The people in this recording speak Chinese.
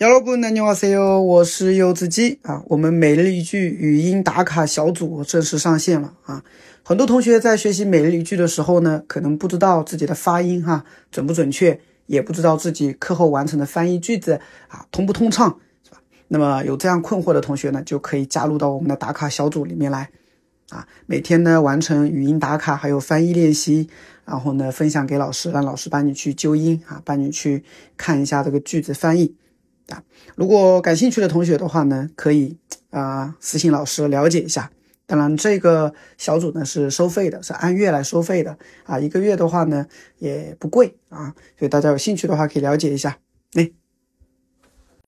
여러분 안녕하세요，我是柚子鸡啊。我们每日一句语音打卡小组正式上线了啊！很多同学在学习每日一句的时候呢，可能不知道自己的发音哈准不准确，也不知道自己课后完成的翻译句子啊通不通畅，是吧？那么有这样困惑的同学呢，就可以加入到我们的打卡小组里面来啊。每天呢完成语音打卡，还有翻译练习，然后呢分享给老师，让老师帮你去纠音啊，帮你去看一下这个句子翻译。 啊，如果感兴趣的同学的话呢，可以啊私信老师了解一下。当然，这个小组呢是收费的，是按月来收费的啊。一个月的话呢也不贵啊，所以大家有兴趣的话可以了解一下。哎。